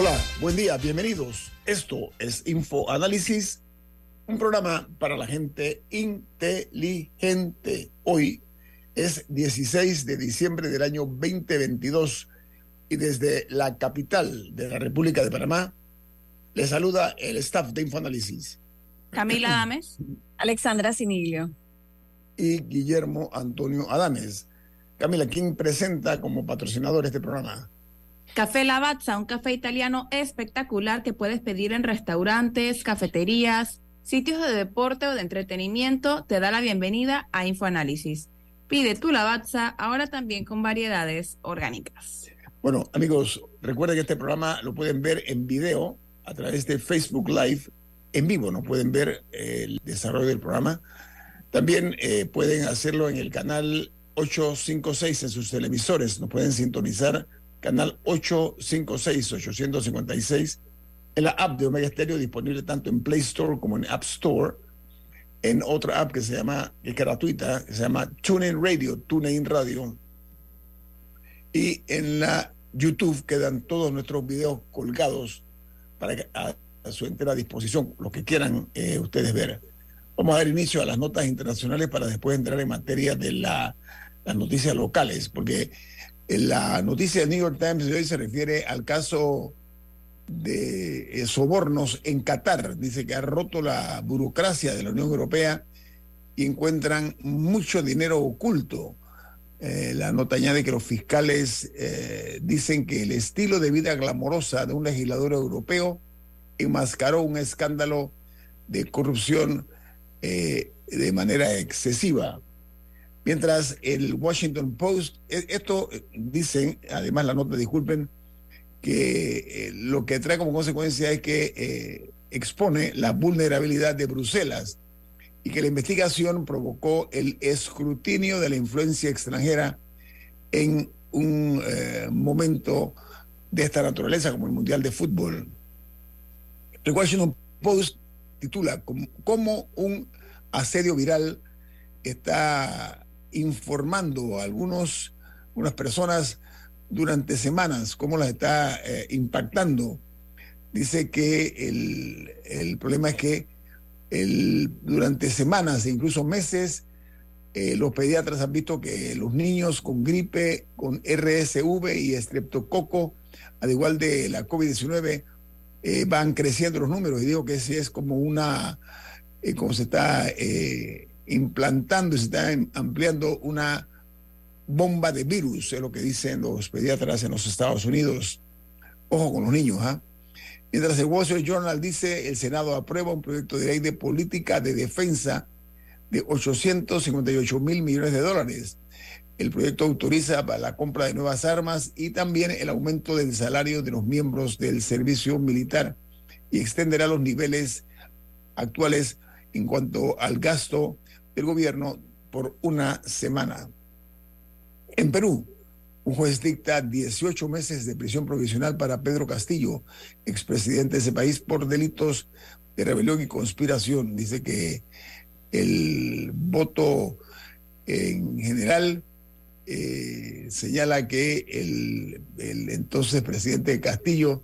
Hola, buen día, bienvenidos. Esto es Info Análisis, un programa para la gente inteligente. Hoy es 16 de diciembre del año 2022 y desde la capital de la República de Panamá le saluda el staff de Info Análisis. Camila Adames. Alexandra Siniglio. Y Guillermo Antonio Adames. Camila, ¿quién presenta como patrocinador este programa? Café Lavazza, un café italiano espectacular que puedes pedir en restaurantes, cafeterías, sitios de deporte o de entretenimiento, te da la bienvenida a InfoAnálisis. Pide tu Lavazza ahora también con variedades orgánicas. Bueno, amigos, recuerden que este programa lo pueden ver en video a través de Facebook Live en vivo, no pueden ver el desarrollo del programa. También eh, pueden hacerlo en el canal 856 en sus televisores, nos pueden sintonizar canal 856-856, en la app de Omega Stereo, disponible tanto en Play Store como en App Store, en otra app que se llama, que es gratuita, que se llama TuneIn Radio, TuneIn Radio, y en la YouTube quedan todos nuestros videos colgados para que, a, su entera disposición, lo que quieran eh, ustedes ver. Vamos a dar inicio a las notas internacionales para después entrar en materia de la, las noticias locales, porque la noticia del New York Times de hoy se refiere al caso de eh, sobornos en Qatar. Dice que ha roto la burocracia de la Unión Europea y encuentran mucho dinero oculto. Eh, la nota añade que los fiscales eh, dicen que el estilo de vida glamorosa de un legislador europeo enmascaró un escándalo de corrupción de manera excesiva. Mientras el Washington Post, e, esto eh, dicen, además la nota, disculpen, que eh, lo que trae como consecuencia es que eh, expone la vulnerabilidad de Bruselas y que la investigación provocó el escrutinio de la influencia extranjera en un momento de esta naturaleza como el Mundial de Fútbol. El Washington Post titula como un asedio viral está informando a algunos, unas personas durante semanas, cómo las está eh, impactando. Dice que el, el, problema es que el, durante semanas e incluso meses, eh, los pediatras han visto que los niños con gripe, con RSV y estreptococo, al igual de la COVID-19, eh, van creciendo los números. Y digo que ese es como una, como se está implantando se está ampliando una bomba de virus, es lo que dicen los pediatras en los Estados Unidos. Ojo con los niños, ¿ah? Mientras el Wall Street Journal dice, el Senado aprueba un proyecto de ley de política de defensa de 858 mil millones de dólares. El proyecto autoriza para la compra de nuevas armas y también el aumento del salario de los miembros del servicio militar y extenderá los niveles actuales en cuanto al gasto el gobierno por una semana. En Perú, un juez dicta 18 meses de prisión provisional para Pedro Castillo, expresidente de ese país, por delitos de rebelión y conspiración. Dice que el voto en general eh, señala que el, entonces presidente Castillo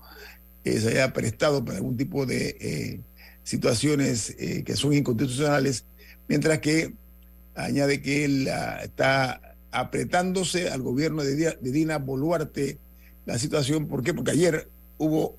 eh, se haya prestado para algún tipo de eh, situaciones que son inconstitucionales mientras que añade que él está apretándose al gobierno de, Dina Boluarte la situación. ¿Por qué? Porque ayer hubo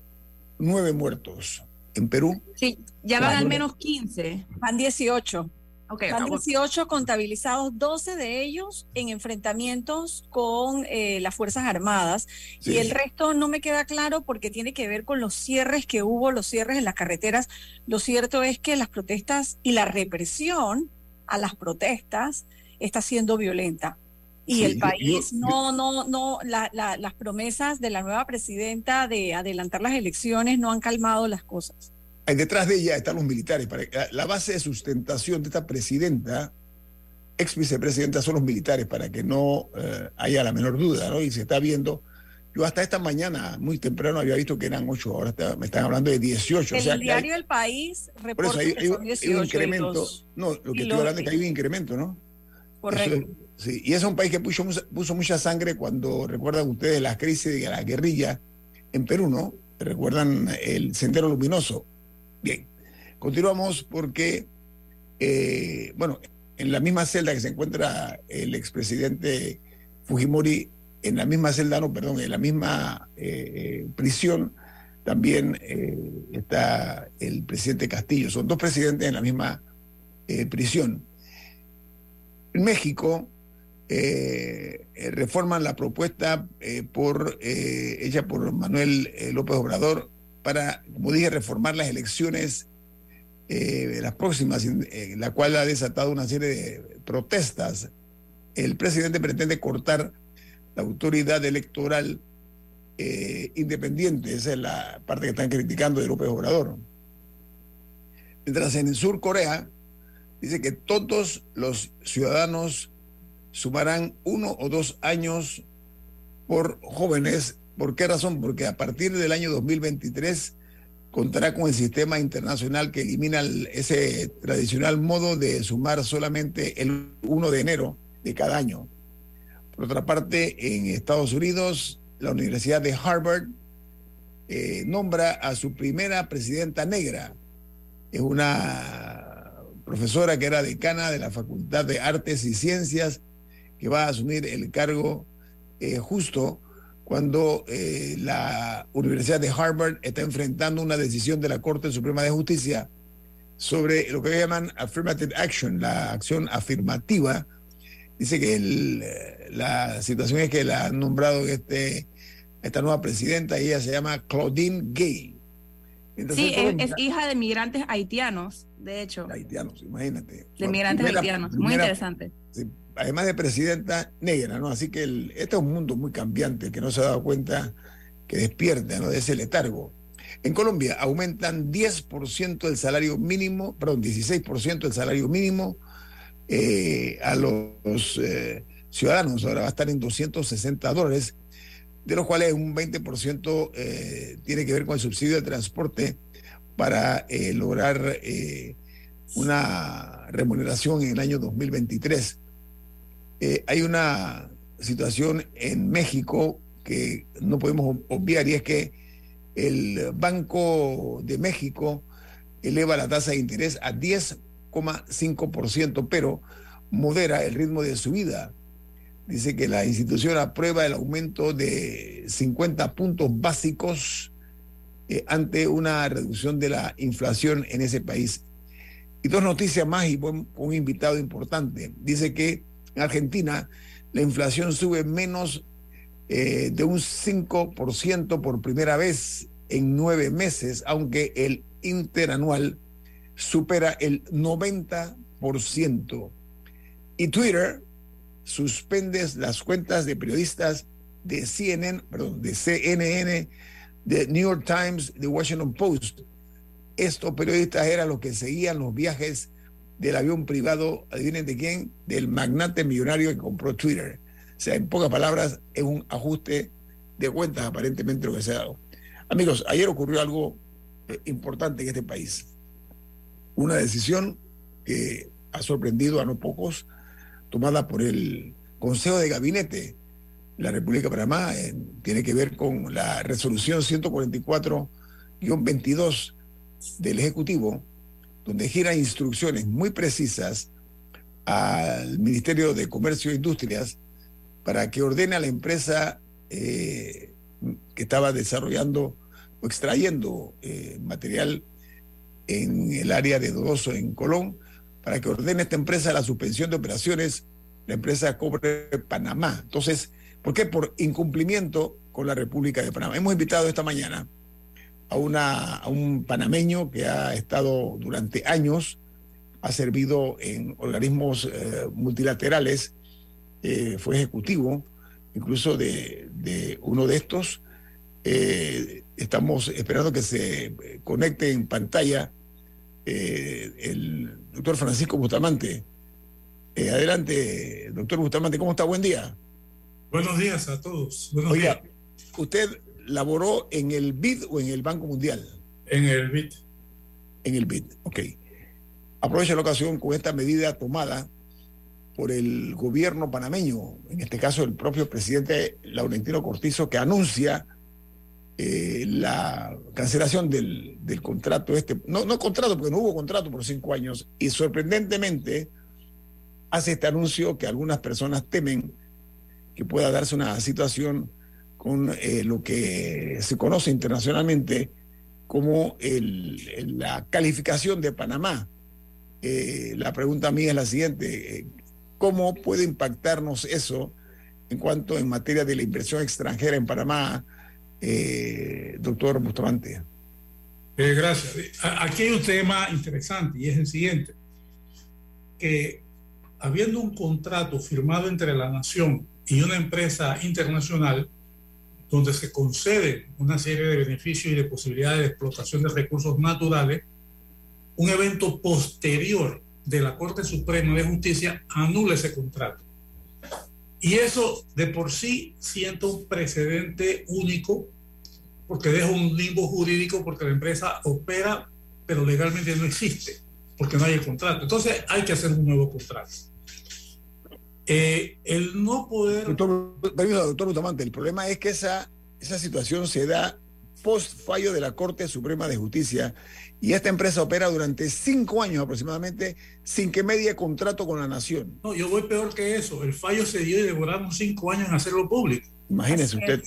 nueve muertos en Perú. Sí, ya van al menos 15. Van 18. Okay, Van 18 contabilizados, 12 de ellos en enfrentamientos con eh, las Fuerzas Armadas y el resto no me queda claro porque tiene que ver con los cierres que hubo, los cierres en las carreteras. Lo cierto es que las protestas y la represión a las protestas está siendo violenta. Y el país no, no, no, las promesas de la nueva presidenta de adelantar las elecciones no han calmado las cosas detrás de ella están los militares. La base de sustentación de esta presidenta, ex vicepresidenta, son los militares, para que no eh, haya la menor duda, ¿no? Y se está viendo. Yo hasta esta mañana, muy temprano, había visto que eran ocho, ahora me están hablando de 18. El o sea, diario El País reporta hay, que son 18 un incremento. no, lo que estoy hablando es que hay un incremento, ¿no? Correcto. sí, y es un país que puso, puso mucha sangre cuando recuerdan ustedes las crisis de la guerrilla en Perú, ¿no? Recuerdan el Sendero Luminoso Bien, continuamos porque, eh, bueno, en la misma celda que se encuentra el expresidente Fujimori, en la misma celda, no, perdón, en la misma eh, eh, prisión, también está el presidente Castillo. Son dos presidentes en la misma prisión. En México reforman la propuesta por, hecha por Manuel López Obrador para, como dije, reformar las elecciones, eh, las próximas, en la cual ha desatado una serie de protestas. El presidente pretende cortar la autoridad electoral eh, independiente, esa es la parte que están criticando de López Obrador. Mientras en el sur Corea dice que todos los ciudadanos sumarán uno o dos años por jóvenes ¿Por qué razón? Porque a partir del año 2023 contará con el sistema internacional que elimina ese tradicional modo de sumar solamente el 1 de enero de cada año. Por otra parte, en Estados Unidos, la Universidad de Harvard eh, nombra a su primera presidenta negra. Es una profesora que era decana de la Facultad de Artes y Ciencias, que va a asumir el cargo eh, justo cuando eh, la Universidad de Harvard está enfrentando una decisión de la Corte Suprema de Justicia sobre lo que llaman affirmative action, la acción afirmativa. Dice que eh, la situación es que la han nombrado este, esta nueva presidenta, ella se llama Claudine Gay. sí, es, hija de migrantes haitianos, de hecho. Haitianos, imagínate. De migrantes haitianos, muy interesante. Sí, además de presidenta negra, ¿no? Así que este es un mundo muy cambiante que no se ha dado cuenta que despierta, ¿no? De ese letargo. En Colombia aumentan 10% el salario mínimo, perdón, 16% el salario mínimo eh, a los eh, ciudadanos. Ahora va a estar en 260 dólares, de los cuales un 20% eh, tiene que ver con el subsidio de transporte para lograr una remuneración en el año 2023. Eh, hay una situación en México que no podemos obviar y es que el Banco de México eleva la tasa de interés a 10,5%, pero modera el ritmo de subida. Dice que la institución aprueba el aumento de 50 puntos básicos eh, ante una reducción de la inflación en ese país. Y dos noticias más y un invitado importante. Dice que en Argentina, la inflación sube menos eh, de un 5% por primera vez en nueve meses, aunque el interanual supera el 90%. Y Twitter suspende las cuentas de periodistas de CNN, perdón, de CNN, de New York Times, de Washington Post. Estos periodistas eran los que seguían los viajes del avión privado, adivinen de quién, del magnate millonario que compró Twitter. O sea, en pocas palabras, es un ajuste de cuentas aparentemente lo que se ha dado. Amigos, ayer ocurrió algo eh, importante en este país. Una decisión que ha sorprendido a no pocos, tomada por el Consejo de Gabinete de la República de Panamá, tiene que ver con la resolución 144-22 del Ejecutivo, donde gira instrucciones muy precisas al Ministerio de Comercio e Industrias para que ordene a la empresa eh, que estaba desarrollando o extrayendo eh, material en el área de Dodoso, en Colón, para que ordene esta empresa la suspensión de operaciones, la empresa Cobre Panamá. Entonces, ¿por qué? Por incumplimiento con la República de Panamá. Hemos invitado esta mañana a, una, a un panameño que ha estado durante años, ha servido en organismos eh, multilaterales, eh, fue ejecutivo incluso de, de uno de estos. Eh, estamos esperando que se conecte en pantalla el doctor Francisco Bustamante. adelante, doctor Bustamante, ¿cómo está? Buen día. Buenos días a todos. Oiga, usted laboró en el BID o en el Banco Mundial? En el BID. En el BID, ok. Aprovecho la ocasión con esta medida tomada por el gobierno panameño, en este caso el propio presidente Laurentino Cortizo, que anuncia eh, la cancelación del, del, contrato este, no, no contrato, porque no hubo contrato por cinco años, y sorprendentemente hace este anuncio que algunas personas temen que pueda darse una situación con eh, lo que se conoce internacionalmente como el, la calificación de Panamá. Eh, la pregunta mía es la siguiente, eh, ¿cómo puede impactarnos eso en cuanto en materia de la inversión extranjera en Panamá, doctor Bustamante? gracias. Aquí hay un tema interesante y es el siguiente, que habiendo un contrato firmado entre la nación y una empresa internacional, donde se concede una serie de beneficios y de posibilidades de explotación de recursos naturales, un evento posterior de la Corte Suprema de Justicia anula ese contrato. Y eso de por sí siento un precedente único porque deja un limbo jurídico porque la empresa opera pero legalmente no existe porque no hay el contrato. Entonces hay que hacer un nuevo contrato. Eh, el no poder... Doctor, doctor Bustamante, el problema es que esa, esa situación se da post fallo de la Corte Suprema de Justicia y esta empresa opera durante cinco años aproximadamente sin que medie contrato con la nación. No, yo voy peor que eso. El fallo se dio y demoraron cinco años en hacerlo público. Imagínese usted.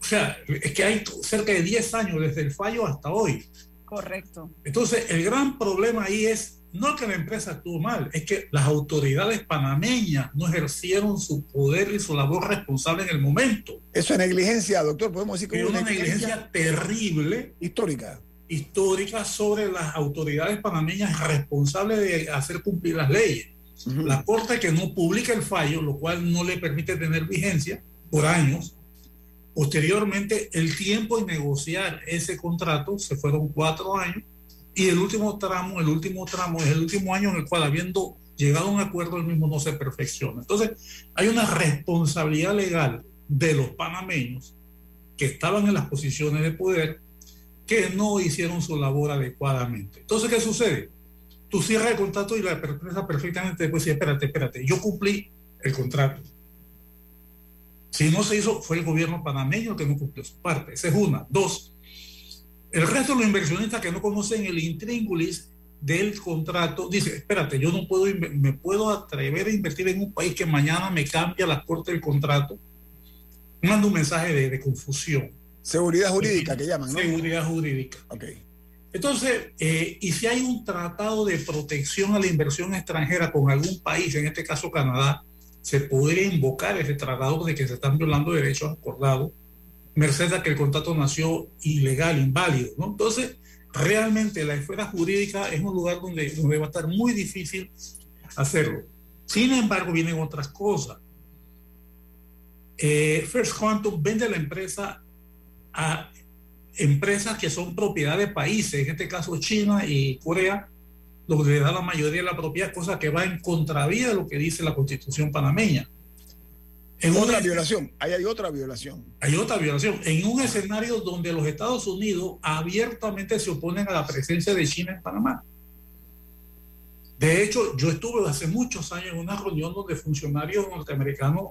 O sea, es que hay cerca de 10 años desde el fallo hasta hoy. Correcto. Entonces, el gran problema ahí es no que la empresa actuó mal, es que las autoridades panameñas no ejercieron su poder y su labor responsable en el momento. Eso es negligencia, doctor, podemos decir que es una negligencia, terrible. Histórica. Histórica sobre las autoridades panameñas responsables de hacer cumplir las leyes. La Corte que no publica el fallo, lo cual no le permite tener vigencia por años. Posteriormente, el tiempo de negociar ese contrato, se fueron cuatro años, y el último tramo, el último tramo es el último año en el cual habiendo llegado a un acuerdo el mismo no se perfecciona. Entonces, hay una responsabilidad legal de los panameños que estaban en las posiciones de poder que no hicieron su labor adecuadamente. Entonces, ¿qué sucede? Tú cierras el contrato y la empresa perfectamente después dice, espérate, espérate, yo cumplí el contrato. Si no se hizo, fue el gobierno panameño que no cumplió su parte. Esa es una. Dos, el resto de los inversionistas que no conocen el intríngulis del contrato, dice, espérate, yo no puedo, me puedo atrever a invertir en un país que mañana me cambia la corte del contrato. Manda un mensaje de, confusión. Seguridad jurídica que llaman, ¿no? Seguridad jurídica. Ok. Entonces, eh, y si hay un tratado de protección a la inversión extranjera con algún país, en este caso Canadá, se podría invocar ese tratado de que se están violando derechos acordados merced a que el contrato nació ilegal, inválido. ¿no? Entonces, realmente la esfera jurídica es un lugar donde, donde va a estar muy difícil hacerlo. Sin embargo, vienen otras cosas. Eh, First Quantum vende la empresa a empresas que son propiedad de países, en este caso China y Corea, donde da la mayoría de la propiedad, cosa que va en contravía de lo que dice la constitución panameña. En otra violación, ahí hay otra violación. Hay otra violación. En un escenario donde los Estados Unidos abiertamente se oponen a la presencia de China en Panamá. De hecho, yo estuve hace muchos años en una reunión donde funcionarios norteamericanos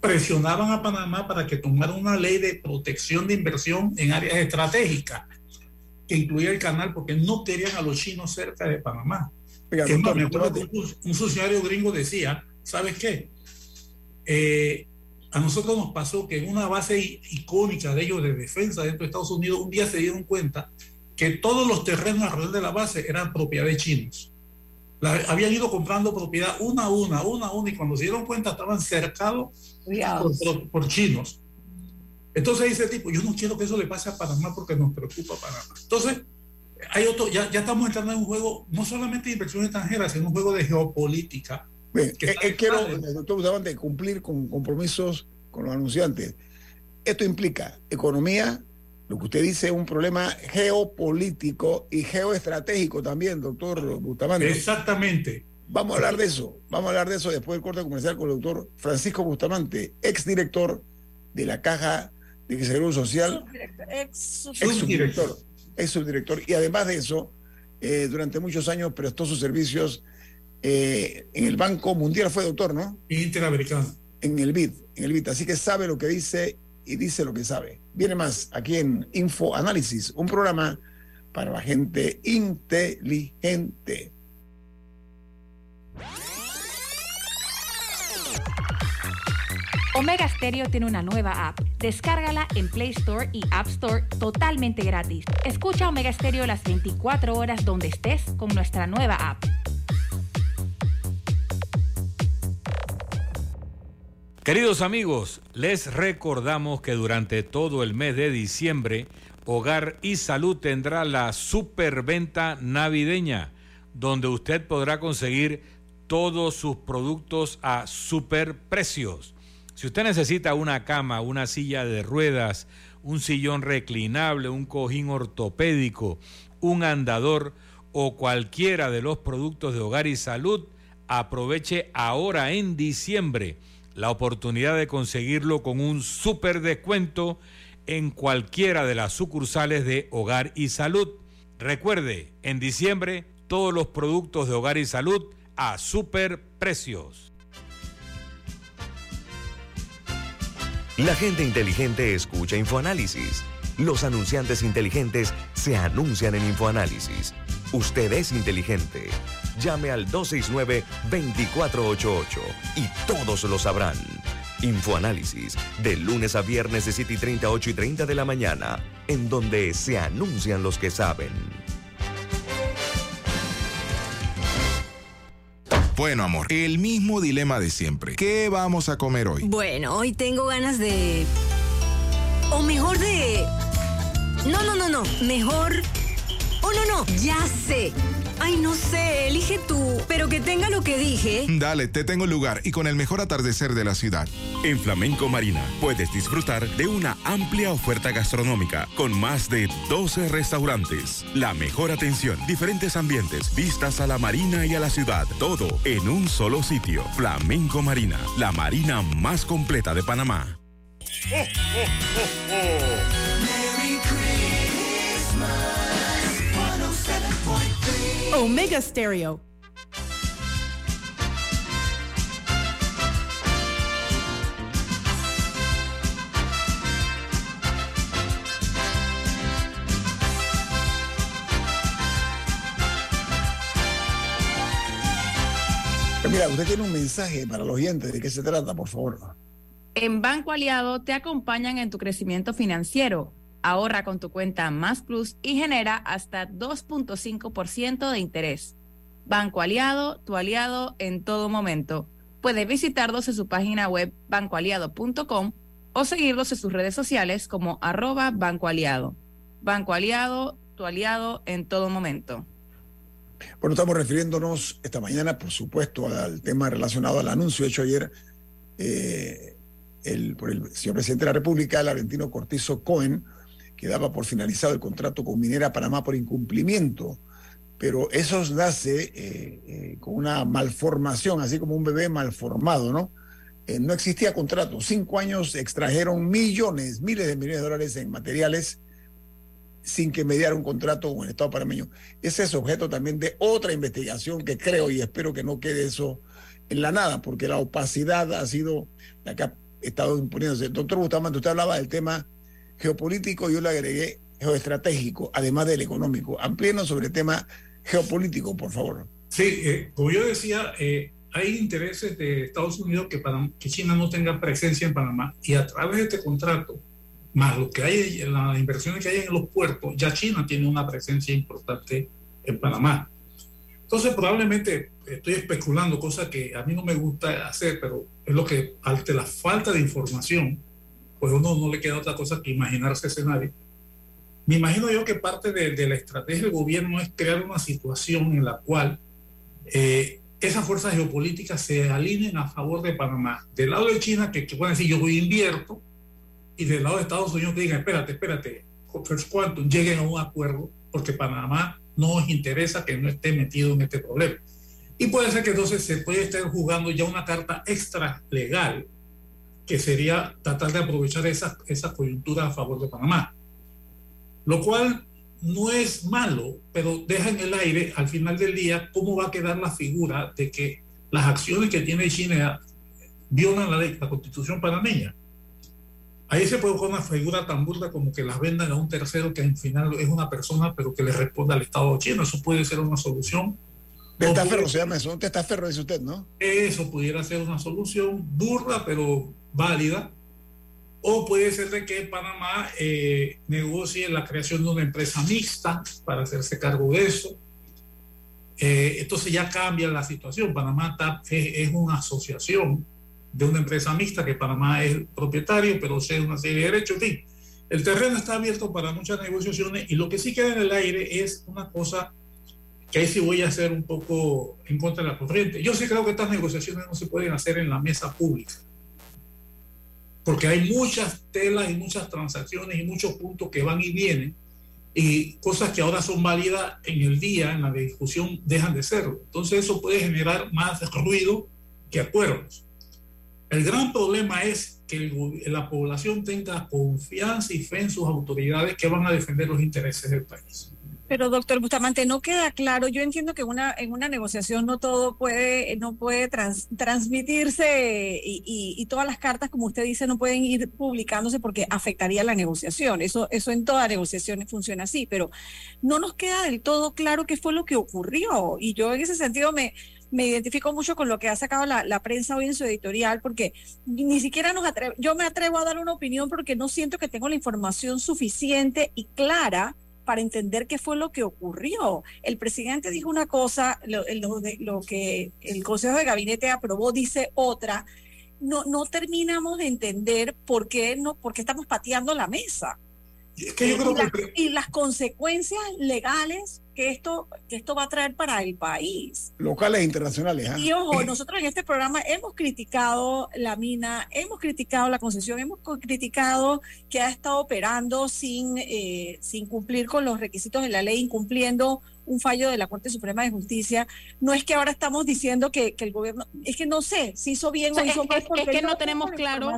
presionaban a Panamá para que tomara una ley de protección de inversión en áreas estratégicas que incluía el canal porque no querían a los chinos cerca de Panamá. un funcionario gringo decía, ¿sabes qué? Eh, a nosotros nos pasó que en una base icónica de ellos de defensa dentro de Estados Unidos, un día se dieron cuenta que todos los terrenos alrededor de la base eran propiedad de chinos. habían ido comprando propiedad una a una, una a una, y cuando se dieron cuenta estaban cercados por, chinos. Entonces dice el tipo, yo no quiero que eso le pase a Panamá porque nos preocupa Panamá. Entonces, hay otro, ya, ya estamos entrando en un juego no solamente de inversión extranjera, sino un juego de geopolítica. Bien, eh, eh, quiero, doctor Bustamante, cumplir con compromisos con los anunciantes. Esto implica economía, lo que usted dice es un problema geopolítico y geoestratégico también, doctor Bustamante. Exactamente. Vamos a hablar de eso, vamos a hablar de eso después del corte comercial con el doctor Francisco Bustamante, exdirector de la Caja de Seguro Social. Ex subdirector. Ex subdirector. Y además de eso, eh, durante muchos años prestó sus servicios eh, en el Banco Mundial, fue doctor, ¿no? Interamericano. En el BID, en el BID. Así que sabe lo que dice y dice lo que sabe. Viene más aquí en Info Análisis, un programa para la gente inteligente. Omega Stereo tiene una nueva app. Descárgala en Play Store y App Store totalmente gratis. Escucha Omega Stereo las 24 horas donde estés con nuestra nueva app. Queridos amigos, les recordamos que durante todo el mes de diciembre, Hogar y Salud tendrá la superventa navideña, donde usted podrá conseguir todos sus productos a superprecios. Si usted necesita una cama, una silla de ruedas, un sillón reclinable, un cojín ortopédico, un andador o cualquiera de los productos de hogar y salud, aproveche ahora en diciembre la oportunidad de conseguirlo con un super descuento en cualquiera de las sucursales de Hogar y Salud. Recuerde, en diciembre todos los productos de Hogar y Salud a super precios. La gente inteligente escucha InfoAnálisis. Los anunciantes inteligentes se anuncian en InfoAnálisis. Usted es inteligente. Llame al 269-2488 y todos lo sabrán. Infoanálisis, de lunes a viernes de 7 y 30, 8 y 30 de la mañana, en donde se anuncian los que saben. Bueno, amor, el mismo dilema de siempre. ¿Qué vamos a comer hoy? Bueno, hoy tengo ganas de... O mejor de... No, no, no, no. Mejor Oh, no, no, ya sé. Ay, no sé, elige tú, pero que tenga lo que dije. Dale, te tengo el lugar y con el mejor atardecer de la ciudad. En Flamenco Marina puedes disfrutar de una amplia oferta gastronómica con más de 12 restaurantes. La mejor atención, diferentes ambientes, vistas a la marina y a la ciudad. Todo en un solo sitio. Flamenco Marina, la marina más completa de Panamá. Omega Stereo. Mira, usted tiene un mensaje para los oyentes. ¿De qué se trata, por favor? En Banco Aliado te acompañan en tu crecimiento financiero Ahorra con tu cuenta Más Plus y genera hasta 2.5% de interés. Banco Aliado, tu aliado en todo momento. Puedes visitarlos en su página web bancoaliado.com o seguirlos en sus redes sociales como arroba Banco Aliado. Banco Aliado, tu aliado en todo momento. Bueno, estamos refiriéndonos esta mañana, por supuesto, al tema relacionado al anuncio hecho ayer eh, el, por el señor presidente de la República, Laurentino Cortizo Cohen, que daba por finalizado el contrato con Minera Panamá por incumplimiento. Pero eso nace eh, eh, con una malformación, así como un bebé malformado, ¿no? Eh, no existía contrato. Cinco años extrajeron millones, miles de millones de dólares en materiales sin que mediara un contrato con el Estado panameño. Ese es objeto también de otra investigación que creo y espero que no quede eso en la nada, porque la opacidad ha sido la que ha estado imponiéndose. Doctor Bustamante, usted hablaba del tema geopolítico, yo le agregué geoestratégico, además del económico. Amplíenos sobre el tema geopolítico, por favor. Sí, eh, como yo decía, eh, hay intereses de Estados Unidos que, para, que China no tenga presencia en Panamá y a través de este contrato, más lo que hay, las inversiones que hay en los puertos, ya China tiene una presencia importante en Panamá. Entonces, probablemente estoy especulando, cosa que a mí no me gusta hacer, pero es lo que, ante la falta de información, pues uno no le queda otra cosa que imaginarse escenario. Me imagino yo que parte de, la estrategia del gobierno es crear una situación en la cual eh, esas fuerzas geopolíticas se alineen a favor de Panamá. Del lado de China, que, que decir yo voy invierto, y del lado de Estados Unidos que digan, espérate, espérate, First Quantum, lleguen a un acuerdo, porque Panamá no nos interesa que no esté metido en este problema. Y puede ser que entonces se puede estar jugando ya una carta extra legal, que sería tratar de aprovechar esa, esa coyuntura a favor de Panamá. Lo cual no es malo, pero deja en el aire al final del día cómo va a quedar la figura de que las acciones que tiene China violan la ley, la constitución panameña. Ahí se puede poner una figura tan burda como que las vendan a un tercero que al final es una persona, pero que le responda al Estado chino. Eso puede ser una solución. Testaferro se llama eso, un testaferro dice usted, ¿no? Eso pudiera ser una solución burda, pero válida. O puede ser de que Panamá eh, negocie la creación de una empresa mixta para hacerse cargo de eso. Eh, entonces ya cambia la situación. Panamá es una asociación de una empresa mixta que Panamá es propietario, pero sea una serie de derechos. En fin, el terreno está abierto para muchas negociaciones y lo que sí queda en el aire es una cosa que ahí sí voy a hacer un poco en contra de la corriente. Yo sí creo que estas negociaciones no se pueden hacer en la mesa pública, porque hay muchas telas y muchas transacciones y muchos puntos que van y vienen y cosas que ahora son válidas en el día, en la discusión, dejan de serlo. Entonces eso puede generar más ruido que acuerdos. El gran problema es que la población tenga confianza y fe en sus autoridades que van a defender los intereses del país. Pero doctor Bustamante, no queda claro. Yo entiendo que una, en una negociación no todo puede, no puede transmitirse y, todas las cartas, como usted dice, no pueden ir publicándose porque afectaría la negociación. Eso, eso en todas negociaciones funciona así, pero no nos queda del todo claro qué fue lo que ocurrió. Y yo en ese sentido me, me identifico mucho con lo que ha sacado la, prensa hoy en su editorial, porque ni siquiera nos atrevo, yo me atrevo a dar una opinión porque no siento que tengo la información suficiente y clara para entender qué fue lo que ocurrió. El presidente dijo una cosa, lo, lo, que el Consejo de Gabinete aprobó dice otra. No, no terminamos de entender por qué, no, por qué estamos pateando la mesa. y las consecuencias legales que esto, que esto va a traer para el país. Locales e internacionales. ¿ah? Y ojo, nosotros en este programa hemos criticado la mina, hemos criticado la concesión, hemos criticado que ha estado operando sin, eh, sin cumplir con los requisitos de la ley, incumpliendo un fallo de la Corte Suprema de Justicia. No es que ahora estamos diciendo que, el gobierno, es que no sé si hizo bien o, hizo mal. Es, que no, tenemos claro,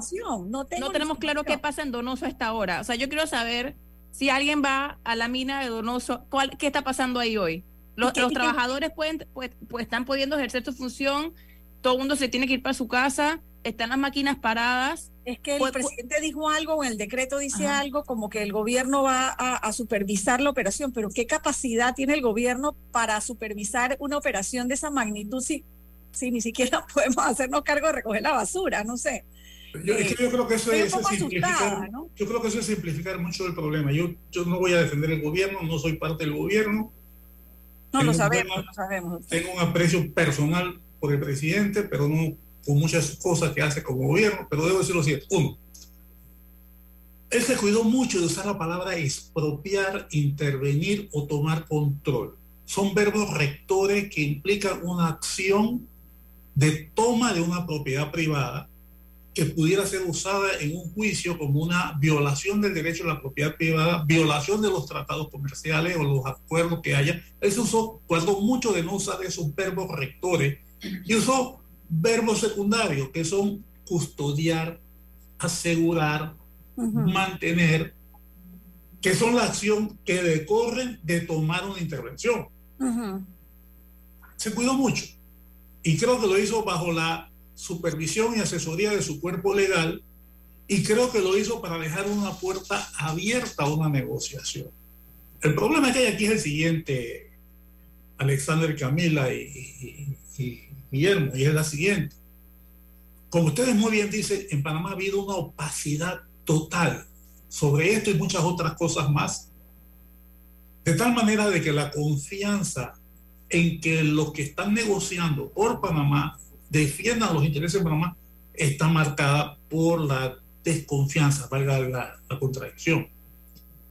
no, tenemos claro qué pasa en Donoso hasta ahora. O sea, yo quiero saber si alguien va a la mina de Donoso, ¿cuál, ¿qué está pasando ahí hoy? Los, trabajadores pueden, pues, pues, están pudiendo ejercer su función, todo el mundo se tiene que ir para su casa, están las máquinas paradas. Es que el pues, pues presidente dijo algo, o el decreto dice algo, como que el gobierno va a, supervisar la operación, pero ¿qué capacidad tiene el gobierno para supervisar una operación de esa magnitud si, si ni siquiera podemos hacernos cargo de recoger la basura? No sé. Yo, creo que eso es, simplificar, yo creo que eso es simplificar mucho el problema. Yo, yo no voy a defender el gobierno, no soy parte del gobierno. No lo sabemos, lo sabemos. Tengo un aprecio personal por el presidente, pero no con muchas cosas que hace como gobierno, pero debo decir lo siguiente. Uno, él se cuidó mucho de usar la palabra expropiar, intervenir o tomar control. Son verbos rectores que implican una acción de toma de una propiedad privada que pudiera ser usada en un juicio como una violación del derecho a la propiedad privada, violación de los tratados comerciales o los acuerdos que haya. Él se usó, cuando mucho de no usar esos verbos rectores y usó verbos secundarios que son custodiar, asegurar, mantener, que son la acción que decorren de tomar una intervención. Se cuidó mucho y creo que lo hizo bajo la supervisión y asesoría de su cuerpo legal y creo que lo hizo para dejar una puerta abierta a una negociación. El problema que hay aquí es el siguiente, Alexander Camila y, Guillermo, y es la siguiente. Como ustedes muy bien dicen, en Panamá ha habido una opacidad total sobre esto y muchas otras cosas más, de tal manera de que la confianza en que los que están negociando por Panamá defiendan los intereses de Panamá está marcada por la desconfianza, valga la, la contradicción.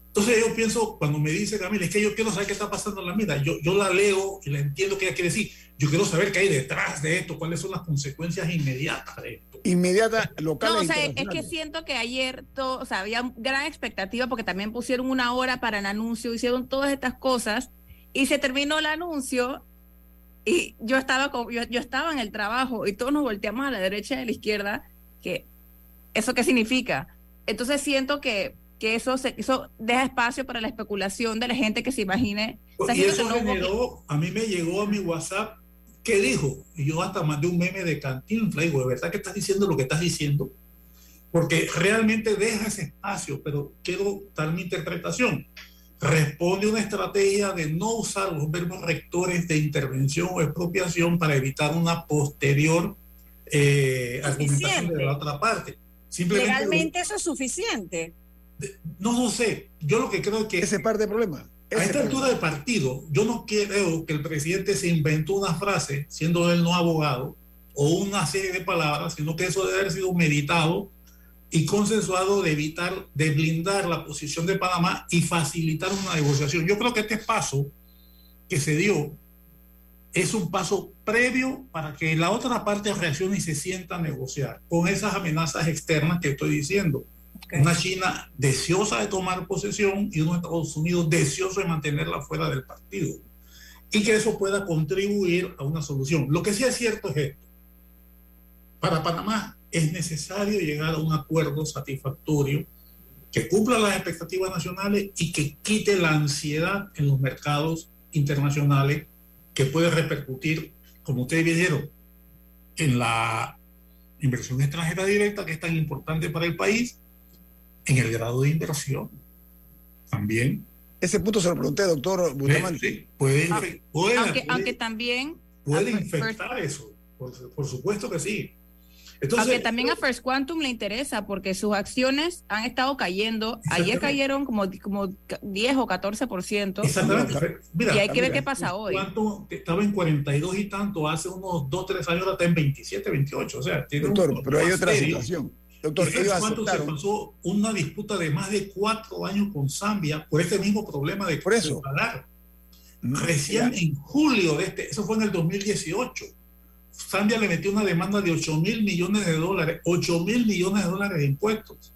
Entonces yo pienso, cuando me dice Camila, es que yo quiero saber qué está pasando en la vida, yo, yo la leo y la entiendo qué ella quiere decir. Yo quiero saber qué hay detrás de esto, cuáles son las consecuencias inmediatas de esto. Inmediata, local. No, e o sea, es que siento que ayer todo, o sea, había gran expectativa porque también pusieron una hora para el anuncio, hicieron todas estas cosas y se terminó el anuncio y yo estaba con, yo, yo estaba en el trabajo y todos nos volteamos a la derecha y a la izquierda, que eso qué significa. Entonces siento que, que eso se, eso deja espacio para la especulación de la gente que se imagine. o sea, y eso no generó, a mí me llegó a mi WhatsApp, ¿qué dijo? Y yo hasta mandé un meme de Cantinflas, digo, ¿de verdad que estás diciendo lo que estás diciendo? Porque realmente deja ese espacio, pero quiero dar mi interpretación. Responde una estrategia de no usar los verbos rectores de intervención o expropiación para evitar una posterior eh, argumentación de la otra parte. Simplemente Legalmente eso es suficiente. no, no sé. Yo lo que creo es que Ese es parte del problema. a esta es el altura de partido, yo no creo que el presidente se inventó una frase, siendo él no abogado, o una serie de palabras, sino que eso debe haber sido meditado y consensuado de evitar, de blindar la posición de Panamá y facilitar una negociación. Yo creo que este paso que se dio es un paso previo para que la otra parte reaccione y se sienta a negociar con esas amenazas externas que estoy diciendo. Una China deseosa de tomar posesión y unos Estados Unidos deseosos de mantenerla fuera del partido. Y que eso pueda contribuir a una solución. Lo que sí es cierto es esto. Para Panamá es necesario llegar a un acuerdo satisfactorio que cumpla las expectativas nacionales y que quite la ansiedad en los mercados internacionales que puede repercutir, como ustedes dijeron, en la inversión extranjera directa, que es tan importante para el país, en el grado de inversión también. Ese punto se lo pregunté, doctor Bustamante. Sí, puede, Ah, puede- aunque, puede- aunque también puede Ah, first- infectar eso, por, por supuesto que sí. Aunque Entonces, también a First Quantum le interesa porque sus acciones han estado cayendo. Ayer cayeron como, como 10 o 14%. Exactamente. Mira, y hay que ver mira, qué pasa hoy. ¿Cuánto estaba en 42 y tanto? Hace unos 2, 3 años ahora está en 27, 28. O sea, tiene un Doctor, problema pero hay otra serio. situación. Doctor, ¿Y sabes ellos cuánto se aceptaron. pasó una disputa de más de cuatro años con Zambia por este mismo problema de Por eso. de? Mm, Recién ya. en julio de este, eso fue en el 2018. Zambia le metió una demanda de 8 mil millones de dólares, 8 mil millones de dólares de impuestos.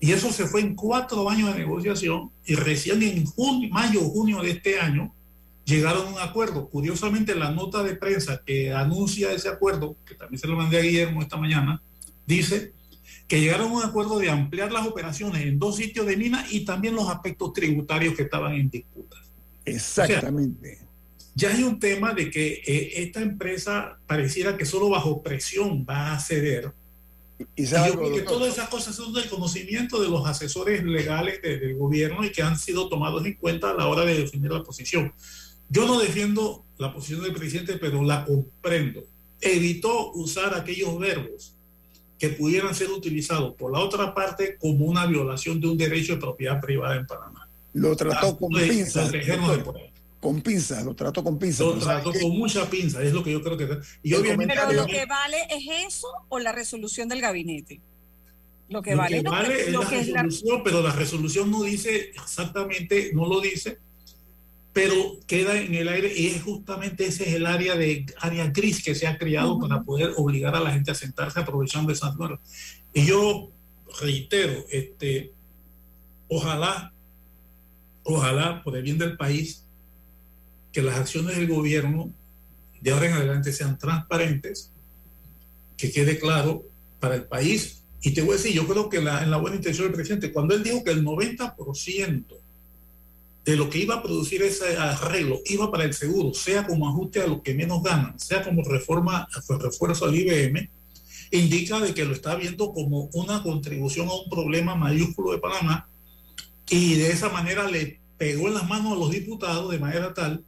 Y eso se fue en cuatro años de negociación y recién en junio, mayo junio de este año llegaron a un acuerdo. Curiosamente, la nota de prensa que anuncia ese acuerdo, que también se lo mandé a Guillermo esta mañana, dice que llegaron a un acuerdo de ampliar las operaciones en dos sitios de mina y también los aspectos tributarios que estaban en disputa. Exactamente. Ya hay un tema de que eh, esta empresa pareciera que solo bajo presión va a ceder. y Y yo creo que todas esas cosas son del conocimiento de los asesores legales de- del gobierno y que han sido tomados en cuenta a la hora de definir la posición. Yo no defiendo la posición del presidente, pero la comprendo. Evitó usar aquellos verbos que pudieran ser utilizados por la otra parte como una violación de un derecho de propiedad privada en Panamá. Lo trató con De pinzas. Con pinzas, lo trató con pinzas. Lo pero ¿sabe trató qué? con mucha pinza, es lo que yo creo que... Y obviamente... Pero lo que vale es eso o la resolución del gabinete. Lo que lo vale, que es lo que- vale es lo la que es la- resolución, pero la resolución no dice exactamente, no lo dice, pero queda en el aire y es justamente ese es el área de área gris que se ha creado para poder obligar a la gente a sentarse aprovechando esas normas. Y yo reitero, este, ojalá, ojalá por el bien del país, que las acciones del gobierno de ahora en adelante sean transparentes, que quede claro para el país. Y te voy a decir, yo creo que la, en la buena intención del presidente, cuando él dijo que el 90% de lo que iba a producir ese arreglo iba para el seguro, sea como ajuste a los que menos ganan, sea como reforma, refuerzo al IBM, indica de que lo está viendo como una contribución a un problema mayúsculo de Panamá y de esa manera le pegó en las manos a los diputados de manera tal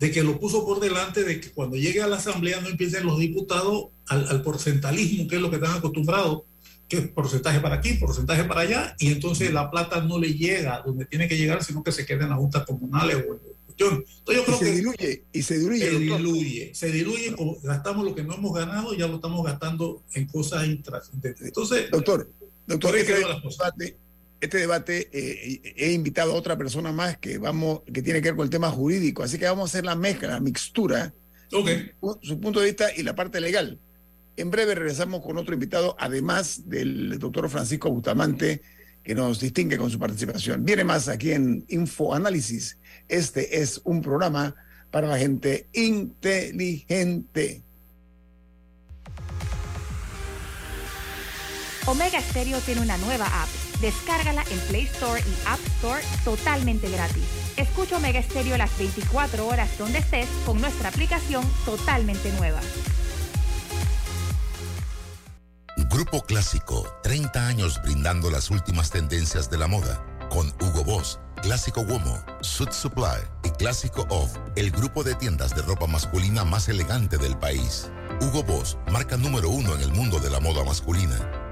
de que lo puso por delante de que cuando llegue a la asamblea no empiecen los diputados al, al porcentalismo, que es lo que están acostumbrados, que es porcentaje para aquí, porcentaje para allá, y entonces la plata no le llega donde tiene que llegar, sino que se queda en las juntas comunales o en. Entonces yo creo se que diluye, y se diluye. se diluye, se diluye, gastamos lo que no hemos ganado, ya lo estamos gastando en cosas intrascendentes. Entonces, Doctor, doctor, debate, este debate eh, he invitado a otra persona más que vamos, que tiene que ver con el tema jurídico, así que vamos a hacer la mezcla, la mixtura, ok, su, su punto de vista y la parte legal. En breve regresamos con otro invitado, además del doctor Francisco Bustamante, que nos distingue con su participación. Viene más aquí en Infoanálisis. Este es un programa para la gente inteligente. Omega Stereo tiene una nueva app. Descárgala en Play Store y App Store totalmente gratis. Escucha Omega Stereo las 24 horas donde estés con nuestra aplicación totalmente nueva. Grupo Clásico, 30 años brindando las últimas tendencias de la moda. Con Hugo Boss, Clásico Womo, Suit Supply y Clásico Off, el grupo de tiendas de ropa masculina más elegante del país. Hugo Boss, marca número uno en el mundo de la moda masculina.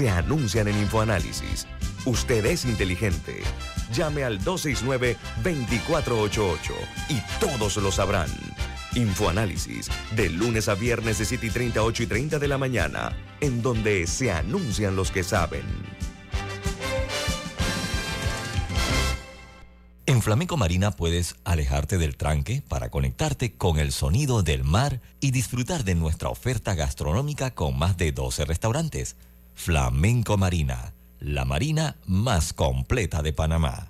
se anuncian en InfoAnálisis. Usted es inteligente. Llame al 269-2488 y todos lo sabrán. Infoanálisis, de lunes a viernes de 7 y 30, 8 y 30 de la mañana, en donde se anuncian los que saben. En Flamenco Marina puedes alejarte del tranque para conectarte con el sonido del mar y disfrutar de nuestra oferta gastronómica con más de 12 restaurantes. Flamenco Marina, la marina más completa de Panamá.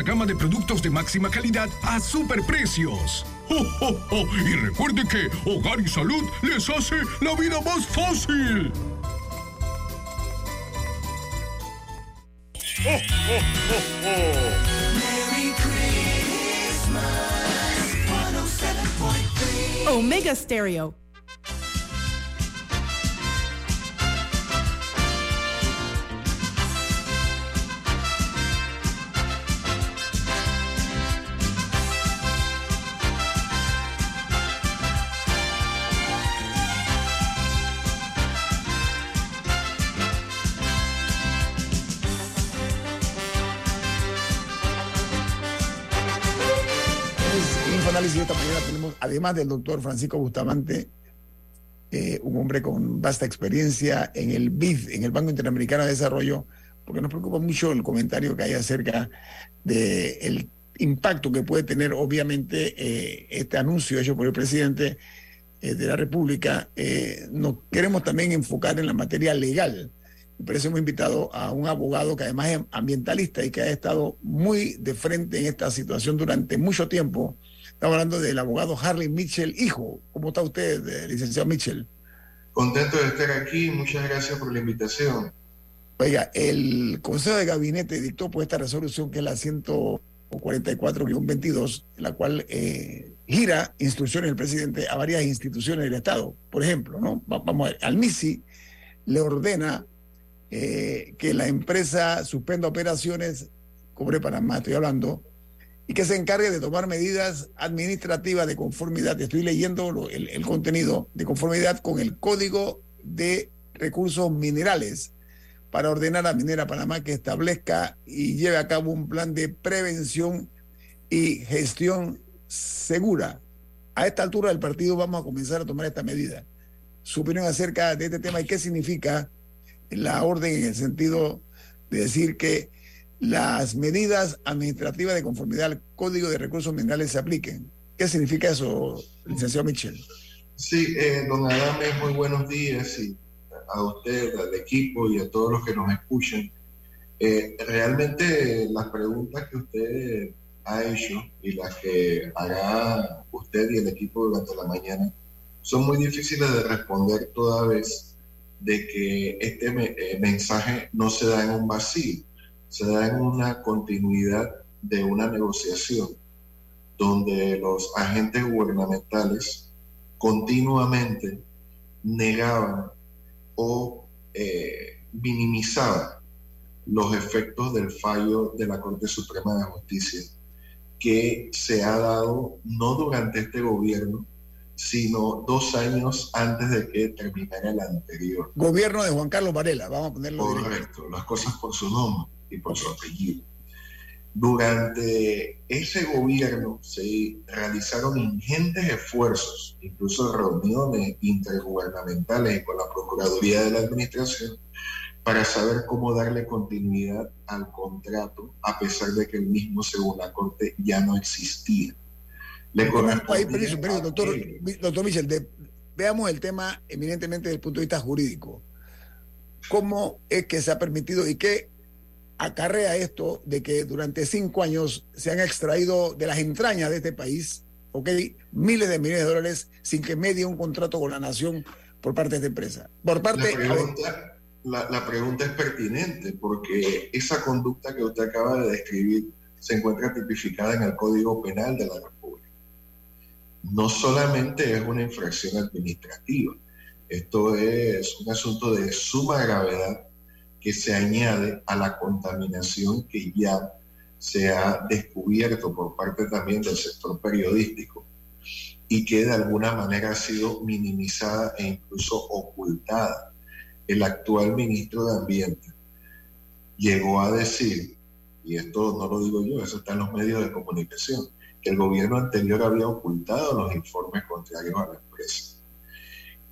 gama de productos de máxima calidad a superprecios. ¡Oh, oh, oh! Y recuerde que Hogar y Salud les hace la vida más fácil. ¡Oh, oh, oh, oh! Omega Stereo. En Infoanálisis esta mañana tenemos, además del doctor Francisco Bustamante, eh, un hombre con vasta experiencia en el BID, en el Banco Interamericano de Desarrollo, porque nos preocupa mucho el comentario que hay acerca del impacto que puede tener, obviamente, eh, este anuncio hecho por el presidente eh, de la República. Eh, nos queremos también enfocar en la materia legal. Por eso hemos invitado a un abogado que además es ambientalista y que ha estado muy de frente en esta situación durante mucho tiempo. Estamos hablando del abogado Harley Mitchell, hijo. ¿Cómo está usted, eh, licenciado Mitchell? Contento de estar aquí, muchas gracias por la invitación. Oiga, el Consejo de Gabinete dictó por esta resolución que es la 144-22, en la cual eh, gira instrucciones del presidente a varias instituciones del Estado. Por ejemplo, ¿no? Va- vamos a ver, al MISI le ordena eh, que la empresa suspenda operaciones, Cobre Panamá, estoy hablando, y que se encargue de tomar medidas administrativas de conformidad. Estoy leyendo el, el contenido de conformidad con el Código de Recursos Minerales para ordenar a Minera Panamá que establezca y lleve a cabo un plan de prevención y gestión segura. A esta altura del partido vamos a comenzar a tomar esta medida. Su opinión acerca de este tema y qué significa la orden en el sentido de decir que las medidas administrativas de conformidad al Código de Recursos Minerales se apliquen. ¿Qué significa eso, licenciado Michel? Sí, eh, don Adame, muy buenos días a usted, al equipo y a todos los que nos escuchan. Eh, realmente las preguntas que usted ha hecho y las que hará usted y el equipo durante la mañana son muy difíciles de responder toda vez de que este eh, mensaje no se da en un vacío, se da en una continuidad de una negociación donde los agentes gubernamentales continuamente negaban o eh, minimizaban los efectos del fallo de la Corte Suprema de Justicia que se ha dado no durante este gobierno, sino dos años antes de que terminara el anterior. Gobierno de Juan Carlos Varela, vamos a ponerlo. Correcto, las cosas por su nombre y por su apellido. Durante ese gobierno se realizaron ingentes esfuerzos, incluso reuniones intergubernamentales con la Procuraduría de la Administración, para saber cómo darle continuidad al contrato, a pesar de que el mismo, según la Corte, ya no existía. Le doctor, doctor Michel, veamos el tema eminentemente desde el punto de vista jurídico. ¿Cómo es que se ha permitido y qué acarrea esto de que durante cinco años se han extraído de las entrañas de este país, ok, miles de millones de dólares sin que medie un contrato con la nación por parte de esta empresa? Por parte la pregunta, es pertinente porque esa conducta que usted acaba de describir se encuentra tipificada en el Código Penal de la República. No solamente es una infracción administrativa, esto es un asunto de suma gravedad que se añade a la contaminación que ya se ha descubierto por parte también del sector periodístico y que de alguna manera ha sido minimizada e incluso ocultada. El actual ministro de Ambiente llegó a decir, y esto no lo digo yo, eso está en los medios de comunicación, que el gobierno anterior había ocultado los informes contrarios a la empresa.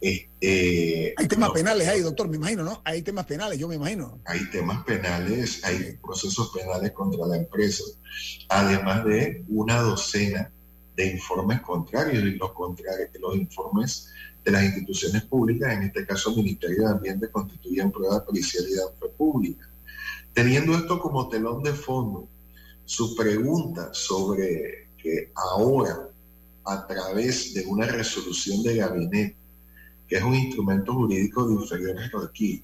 Este, hay temas penales ahí, doctor, me imagino, ¿no? Hay temas penales, yo me imagino. Hay temas penales, hay procesos penales contra la empresa, además de una docena de informes contrarios y los, contrarios, los informes de las instituciones públicas, en este caso el Ministerio de Ambiente, constituyen prueba de pública. Teniendo esto como telón de fondo, su pregunta sobre que ahora, a través de una resolución de gabinete, que es un instrumento jurídico de inferior jerarquía,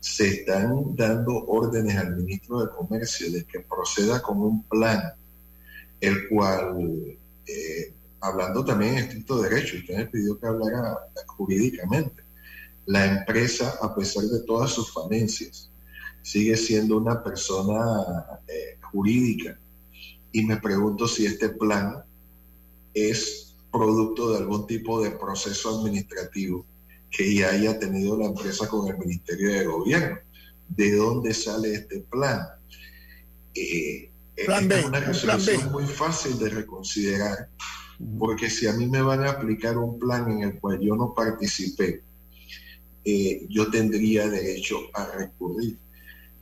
se están dando órdenes al ministro de Comercio de que proceda con un plan, el cual, eh, hablando también en estricto derecho, usted me pidió que hablara jurídicamente, la empresa, a pesar de todas sus falencias, sigue siendo una persona eh, jurídica. Y me pregunto si este plan es producto de algún tipo de proceso administrativo que ya haya tenido la empresa con el Ministerio de Gobierno. ¿De dónde sale este plan? Eh, es una resolución muy fácil de reconsiderar, porque si a mí me van a aplicar un plan en el cual yo no participé, eh, yo tendría derecho a recurrir.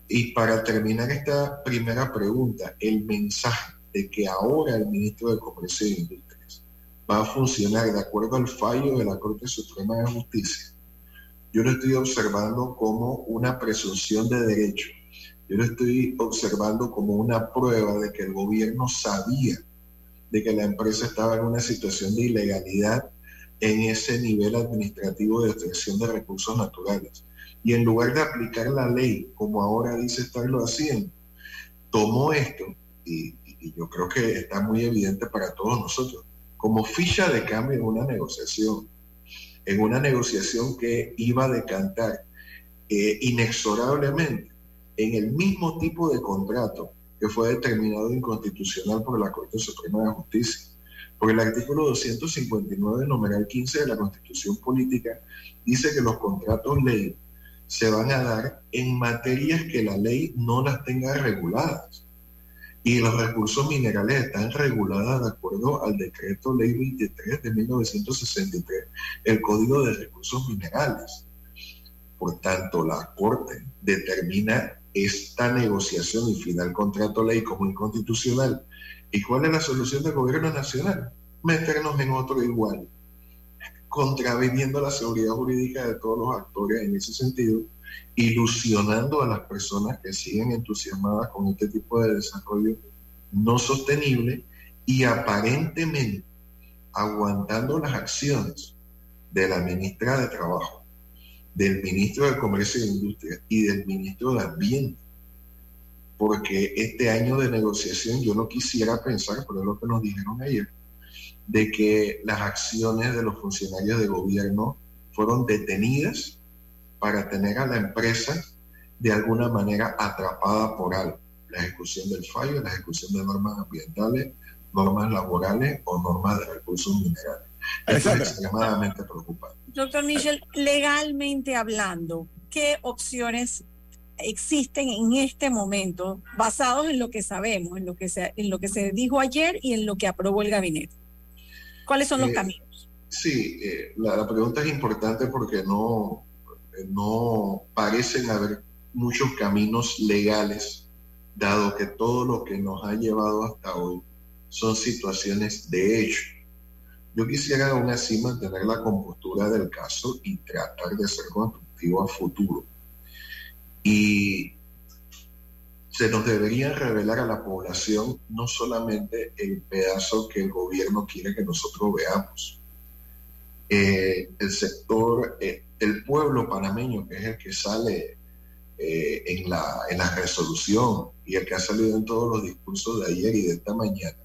Y para terminar esta primera pregunta, el mensaje de que ahora el ministro de Comercio y Industria va a funcionar de acuerdo al fallo de la Corte Suprema de Justicia, yo lo estoy observando como una presunción de derecho. Yo lo estoy observando como una prueba de que el gobierno sabía de que la empresa estaba en una situación de ilegalidad en ese nivel administrativo de extracción de recursos naturales. Y en lugar de aplicar la ley como ahora dice estarlo haciendo, tomó esto, y, y yo creo que está muy evidente para todos nosotros, como ficha de cambio en una negociación, en una negociación que iba a decantar eh, inexorablemente en el mismo tipo de contrato que fue determinado inconstitucional por la Corte Suprema de Justicia. Porque el artículo 259, numeral 15 de la Constitución Política, dice que los contratos ley se van a dar en materias que la ley no las tenga reguladas y los recursos minerales están regulados de acuerdo al decreto ley 23 de 1963, el Código de Recursos Minerales. Por tanto, la Corte determina esta negociación y final contrato ley como inconstitucional. ¿Y cuál es la solución del gobierno nacional? Meternos en otro igual, contraviniendo la seguridad jurídica de todos los actores en ese sentido, ilusionando a las personas que siguen entusiasmadas con este tipo de desarrollo no sostenible y aparentemente aguantando las acciones de la ministra de Trabajo, del ministro de Comercio e Industria y del ministro de Ambiente. Porque este año de negociación yo no quisiera pensar, pero es lo que nos dijeron ayer, de que las acciones de los funcionarios de gobierno fueron detenidas para tener a la empresa de alguna manera atrapada por algo. La ejecución del fallo, la ejecución de normas ambientales, normas laborales o normas de recursos minerales. Eso es extremadamente preocupante. Doctor Michel, legalmente hablando, ¿qué opciones existen en este momento basados en lo que sabemos, en lo que se, en lo que se dijo ayer y en lo que aprobó el gabinete? ¿Cuáles son los Eh, caminos? Sí, eh, la, la pregunta es importante porque no, no parecen haber muchos caminos legales, dado que todo lo que nos ha llevado hasta hoy son situaciones de hecho. Yo quisiera aún así mantener la compostura del caso y tratar de ser constructivo a futuro. Y se nos debería revelar a la población no solamente el pedazo que el gobierno quiere que nosotros veamos. Eh, el sector, eh, el pueblo panameño, que es el que sale eh, en, la, en la resolución y el que ha salido en todos los discursos de ayer y de esta mañana,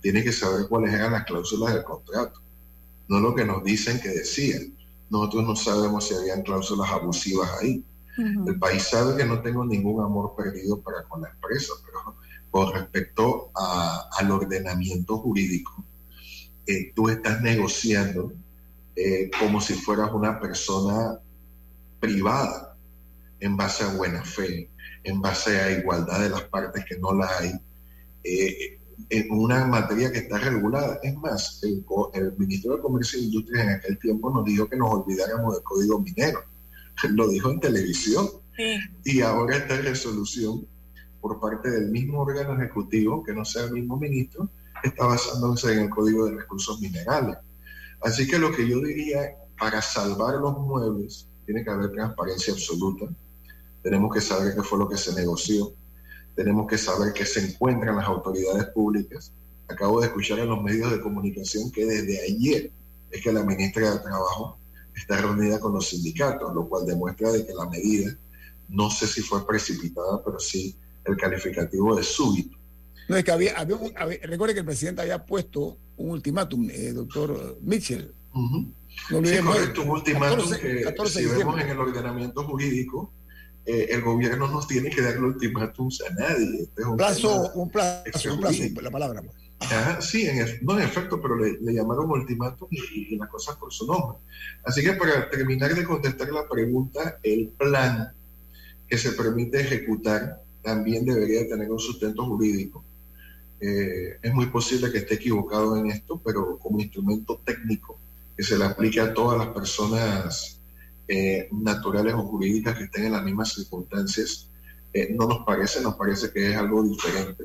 tiene que saber cuáles eran las cláusulas del contrato, no lo que nos dicen que decían. Nosotros no sabemos si habían cláusulas abusivas ahí. El país sabe que no tengo ningún amor perdido para con la empresa, pero con respecto a- al ordenamiento jurídico, eh, tú estás negociando eh, como si fueras una persona privada, en base a buena fe, en base a igualdad de las partes que no la hay, eh, en una materia que está regulada. Es más, el, el ministro de Comercio e Industria en aquel tiempo nos dijo que nos olvidáramos del código minero. Lo dijo en televisión. Y ahora esta resolución por parte del mismo órgano ejecutivo, que no sea el mismo ministro, está basándose en el Código de Recursos Minerales. Así que lo que yo diría, para salvar los muebles, tiene que haber transparencia absoluta. Tenemos que saber qué fue lo que se negoció. Tenemos que saber qué se encuentran las autoridades públicas. Acabo de escuchar en los medios de comunicación que desde ayer es que la ministra de Trabajo está reunida con los sindicatos, lo cual demuestra de que la medida, no sé si fue precipitada, pero sí el calificativo de súbito. Es que recuerde que el presidente había puesto un ultimátum, eh, doctor Mitchell. No Sí, olvidemos correcto, un ultimátum 14 que 14 de si vemos en el ordenamiento jurídico, eh, el gobierno no tiene que darle ultimátums a nadie. Este es un Plazo, un plazo, un plazo, jurídico. la palabra. Ajá, sí, en no en efecto, pero le, le llamaron ultimátum y, y las cosas por su nombre. Así que para terminar de contestar la pregunta, el plan que se permite ejecutar también debería tener un sustento jurídico. Eh, es muy posible que esté equivocado en esto, pero como instrumento técnico que se le aplique a todas las personas eh, naturales o jurídicas que estén en las mismas circunstancias, eh, no nos parece, nos parece que es algo diferente.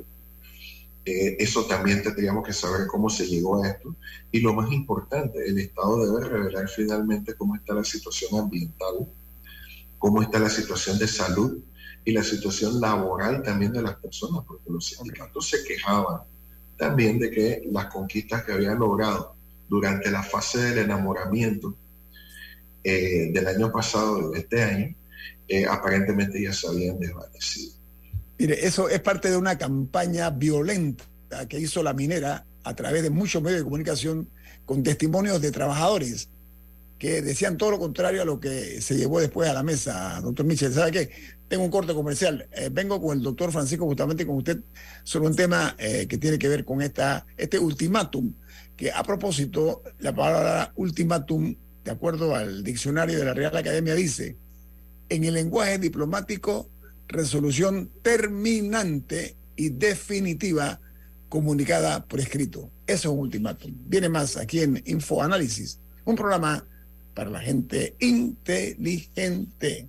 Eh, eso también tendríamos que saber cómo se llegó a esto. Y lo más importante, el Estado debe revelar finalmente cómo está la situación ambiental, cómo está la situación de salud y la situación laboral también de las personas, porque los sindicatos se quejaban también de que las conquistas que habían logrado durante la fase del enamoramiento eh, del año pasado de este año, eh, aparentemente ya se habían desvanecido. Mire, eso es parte de una campaña violenta que hizo la minera a través de muchos medios de comunicación con testimonios de trabajadores que decían todo lo contrario a lo que se llevó después a la mesa, doctor Michel. ¿Sabe qué? Tengo un corte comercial. Eh, vengo con el doctor Francisco justamente con usted sobre un tema eh, que tiene que ver con esta, este ultimátum, que a propósito, la palabra ultimátum, de acuerdo al diccionario de la Real Academia, dice, en el lenguaje diplomático, resolución terminante y definitiva comunicada por escrito. Eso es un ultimátum. Viene más aquí en Infoanálisis, un programa para la gente inteligente.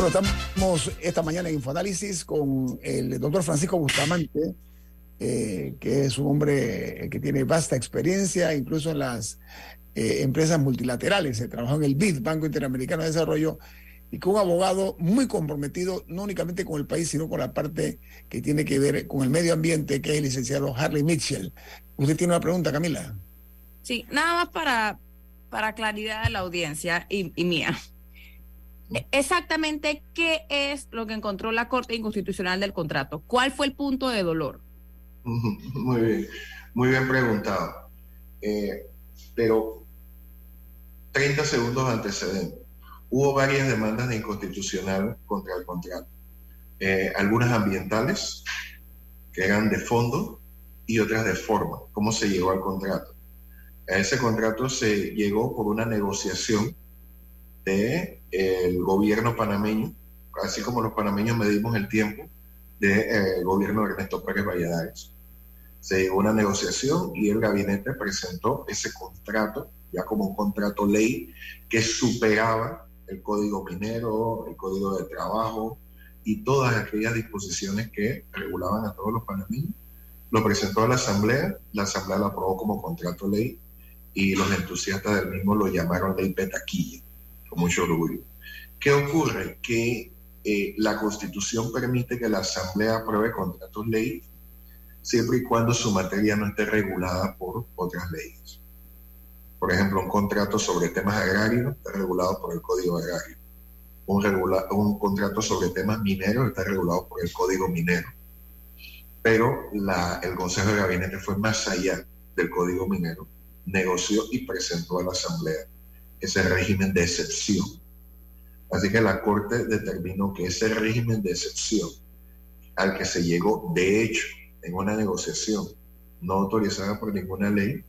Bueno, estamos esta mañana en Infoanálisis con el doctor Francisco Bustamante, eh, que es un hombre que tiene vasta experiencia, incluso en las eh, empresas multilaterales. Se trabajó en el BID, Banco Interamericano de Desarrollo, y con un abogado muy comprometido, no únicamente con el país, sino con la parte que tiene que ver con el medio ambiente, que es el licenciado Harley Mitchell. Usted tiene una pregunta, Camila. Sí, nada más para, para claridad de la audiencia y, y mía exactamente qué es lo que encontró la Corte Inconstitucional del contrato. ¿Cuál fue el punto de dolor? Muy bien, muy bien preguntado. Eh, pero 30 segundos antecedentes. Hubo varias demandas de inconstitucional contra el contrato. Eh, algunas ambientales, que eran de fondo, y otras de forma. ¿Cómo se llegó al contrato? A ese contrato se llegó por una negociación de el gobierno panameño, así como los panameños medimos el tiempo del de, eh, gobierno de Ernesto Pérez Valladares. Se llegó a una negociación y el gabinete presentó ese contrato, ya como un contrato ley, que superaba el código minero, el código de trabajo y todas aquellas disposiciones que regulaban a todos los panameños. Lo presentó a la Asamblea, la Asamblea lo aprobó como contrato ley y los entusiastas del mismo lo llamaron ley petaquilla con mucho orgullo. ¿Qué ocurre? Que eh, la Constitución permite que la Asamblea apruebe contratos leyes siempre y cuando su materia no esté regulada por otras leyes. Por ejemplo, un contrato sobre temas agrarios está regulado por el Código Agrario. Un, contrato sobre temas mineros está regulado por el Código Minero. Pero el Consejo de Gabinete fue más allá del Código Minero, negoció y presentó a la Asamblea ese régimen de excepción. Así que la Corte determinó que ese régimen de excepción al que se llegó, de hecho, en una negociación no autorizada por ninguna ley,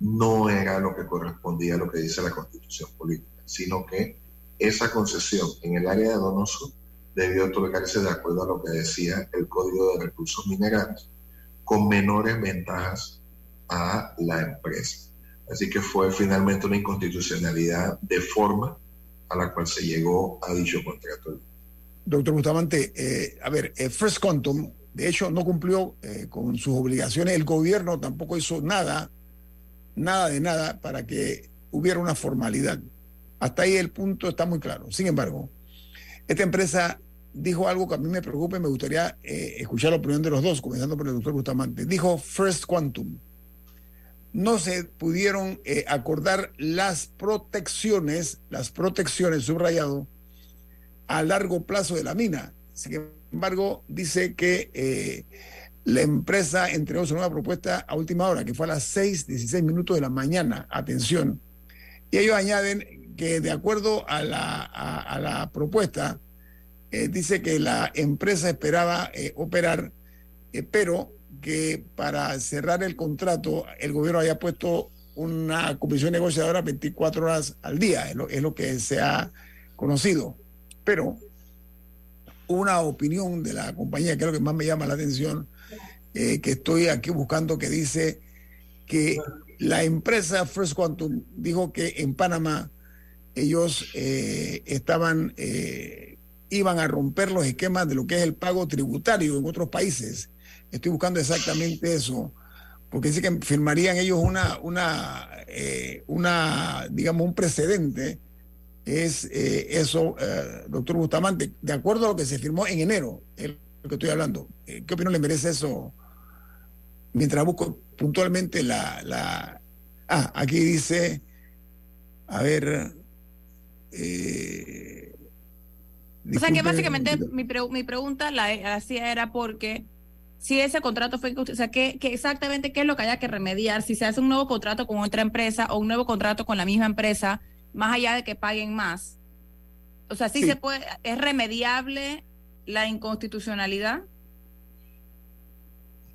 no era lo que correspondía a lo que dice la Constitución política, sino que esa concesión en el área de Donoso debió otorgarse de acuerdo a lo que decía el Código de Recursos Minerales, con menores ventajas a la empresa. Así que fue finalmente una inconstitucionalidad de forma a la cual se llegó a dicho contrato. Doctor Bustamante, eh, a ver, eh, First Quantum, de hecho, no cumplió eh, con sus obligaciones. El gobierno tampoco hizo nada, nada de nada para que hubiera una formalidad. Hasta ahí el punto está muy claro. Sin embargo, esta empresa dijo algo que a mí me preocupa y me gustaría escuchar la opinión de los dos, comenzando por el doctor Bustamante. Dijo First Quantum. No se pudieron eh, acordar las protecciones, las protecciones, subrayado, a largo plazo de la mina. Sin embargo, dice que eh, la empresa entregó su nueva propuesta a última hora, que fue a las 6, 16 minutos de la mañana. Atención. Y ellos añaden que de acuerdo a la, a, la propuesta, eh, dice que la empresa esperaba operar, pero que para cerrar el contrato el gobierno haya puesto una comisión negociadora 24 horas al día, es lo, es lo que se ha conocido. Pero una opinión de la compañía, que es lo que más me llama la atención, eh, que estoy aquí buscando, que dice que la empresa First Quantum dijo que en Panamá ellos eh, estaban, eh, iban a romper los esquemas de lo que es el pago tributario en otros países. Estoy buscando exactamente eso, porque dice que firmarían ellos una, una, una digamos, un precedente es eh, eso, eh, doctor Bustamante, de acuerdo a lo que se firmó en enero, es lo que estoy hablando. Eh, ¿Qué opinión le merece eso? Mientras busco puntualmente la... la... Ah, aquí dice, a ver... o sea que básicamente mi, mi pregunta la hacía era porque si ese contrato fue, o sea, ¿qué, exactamente qué es lo que haya que remediar, si se hace un nuevo contrato con otra empresa o un nuevo contrato con la misma empresa, más allá de que paguen más. O sea, sí, se puede, es remediable la inconstitucionalidad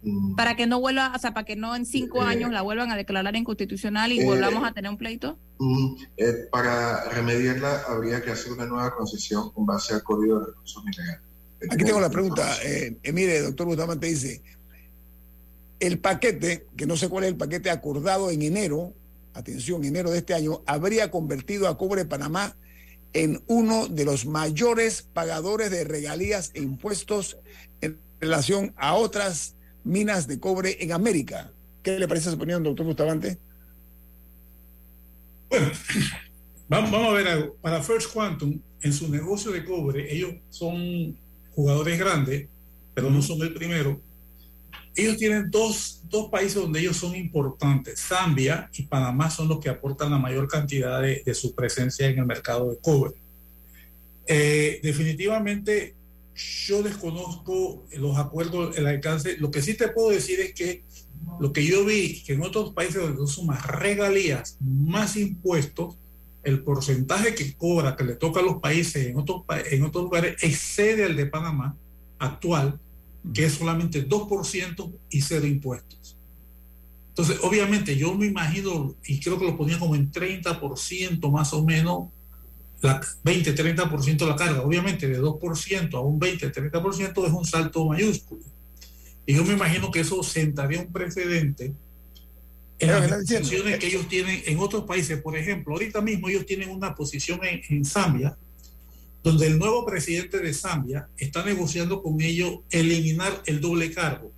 mm. para que no vuelva, o sea, para que no en cinco eh, años la vuelvan a declarar inconstitucional y eh, volvamos a tener un pleito. Mm, eh, para remediarla habría que hacer una nueva concesión con base al Código de Recursos Minerales. Aquí tengo la pregunta. mire, doctor Bustamante dice, el paquete, que no sé cuál es el paquete acordado en enero, atención, enero de este año, habría convertido a Cobre Panamá en uno de los mayores pagadores de regalías e impuestos en relación a otras minas de cobre en América. ¿Qué le parece su opinión, doctor Bustamante? Bueno, vamos, a ver algo. Para First Quantum, en su negocio de cobre, ellos son jugadores grandes, pero no son el primero ellos tienen dos, países donde ellos son importantes. Zambia y Panamá son los que aportan la mayor cantidad de, su presencia en el mercado de cobre. Eh, definitivamente yo desconozco los acuerdos, el alcance. Lo que sí te puedo decir es que lo que yo vi, que en otros países donde son más regalías, más impuestos, el porcentaje que cobra, que le toca a los países en otros, en otros lugares, excede al de Panamá actual que es solamente 2% y cero impuestos. Entonces, obviamente, yo me imagino, y creo que lo ponía como en 30% más o menos, la 20-30% la carga. Obviamente, de 2% a un 20-30% es un salto mayúsculo. Y yo me imagino que eso sentaría un precedente en las posiciones que ellos tienen en otros países. Por ejemplo, ahorita mismo ellos tienen una posición en, en Zambia donde el nuevo presidente de Zambia está negociando con ellos eliminar el doble cargo,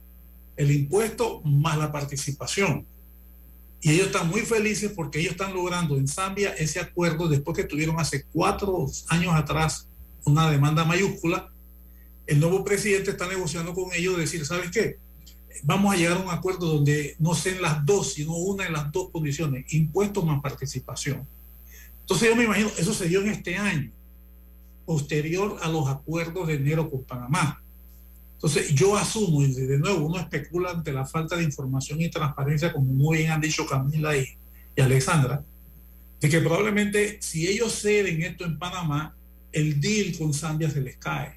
el impuesto más la participación. Y ellos están muy felices porque ellos están logrando en Zambia ese acuerdo después que tuvieron hace cuatro años atrás una demanda mayúscula. El nuevo presidente está negociando con ellos decir, ¿sabes qué? Vamos a llegar a un acuerdo donde no sean las dos, sino una de las dos condiciones, impuesto más participación. Entonces yo me imagino, eso se dio en este año posterior a los acuerdos de enero con Panamá. Entonces, yo asumo, y de nuevo, uno especula ante la falta de información y transparencia, como muy bien han dicho Camila y, Alexandra, de que probablemente si ellos ceden esto en Panamá, el deal con Zambia se les cae.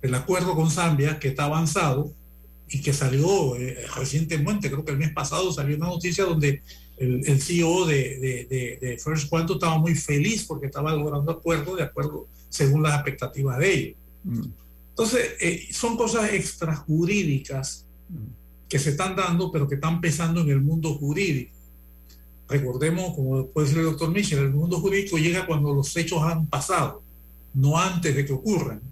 El acuerdo con Zambia, que está avanzado y que salió eh, recientemente, creo que el mes pasado salió una noticia donde el, CEO de, First Quantum estaba muy feliz porque estaba logrando acuerdos de acuerdo según las expectativas de ellos. Mm. Entonces, eh, son cosas extrajurídicas mm. que se están dando, pero que están pesando en el mundo jurídico. Recordemos, como puede decir el doctor Michel, el mundo jurídico llega cuando los hechos han pasado, no antes de que ocurran.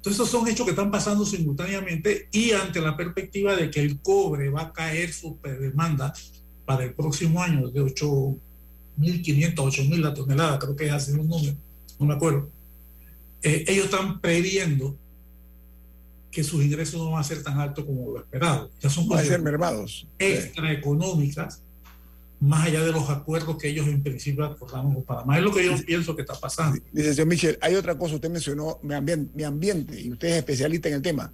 Entonces, estos son hechos que están pasando simultáneamente y ante la perspectiva de que el cobre va a caer super demanda para el próximo año de 8.500, 8.000 la tonelada, creo que es así un número, no me acuerdo. eh, ellos están previendo que sus ingresos no van a ser tan altos como lo esperado. Ya son van a ser mermados. extraeconómicas, más allá de los acuerdos que ellos en principio acordaron con Panamá. Es lo que yo pienso que está pasando. Dice, señor Michel, hay otra cosa, usted mencionó mi ambiente, mi ambiente y usted es especialista en el tema.